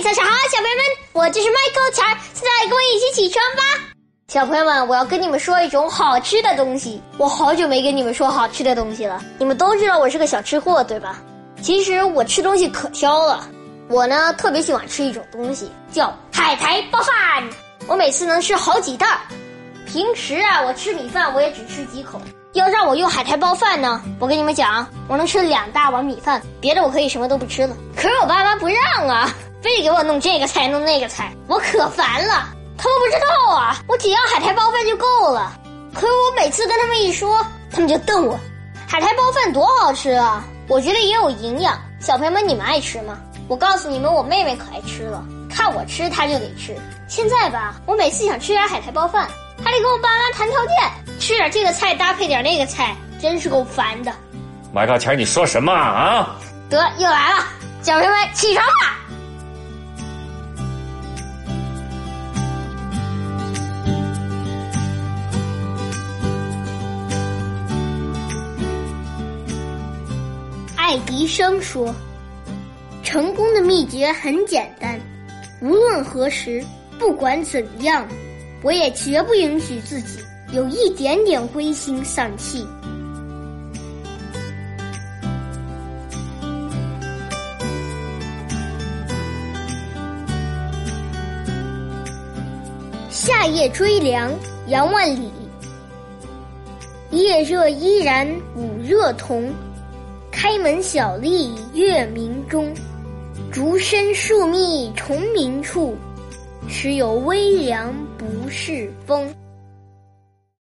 早上好，小朋友们，我就是 Michael 钱儿，现在跟我一起起床吧。小朋友们，我要跟你们说一种好吃的东西。我好久没跟你们说好吃的东西了。你们都知道我是个小吃货，对吧？其实我吃东西可挑了。我呢，特别喜欢吃一种东西，叫海苔包饭。我每次能吃好几袋儿。平时啊，我吃米饭我也只吃几口。要让我用海苔包饭呢，我跟你们讲，我能吃两大碗米饭，别的我可以什么都不吃了。可是我爸妈不让啊，非得给我弄这个菜弄那个菜，我可烦了。他们不知道啊，我只要海苔包饭就够了。可是我每次跟他们一说，他们就瞪我。海苔包饭多好吃啊！我觉得也有营养。小朋友们，你们爱吃吗？我告诉你们，我妹妹可爱吃了，看我吃，她就得吃。现在吧，我每次想吃点海苔包饭，还得跟我爸妈谈条件，吃点这个菜搭配点那个菜，真是够烦的。麦克钱，你说什么啊？得，又来了，小朋友们起床吧。爱迪生说：“成功的秘诀很简单，无论何时，不管怎样，我也绝不允许自己有一点点灰心丧气。”夏夜追凉，杨万里。夜热依然午热同，开门小立月明中。竹深树密虫鸣处，时有微凉不是风。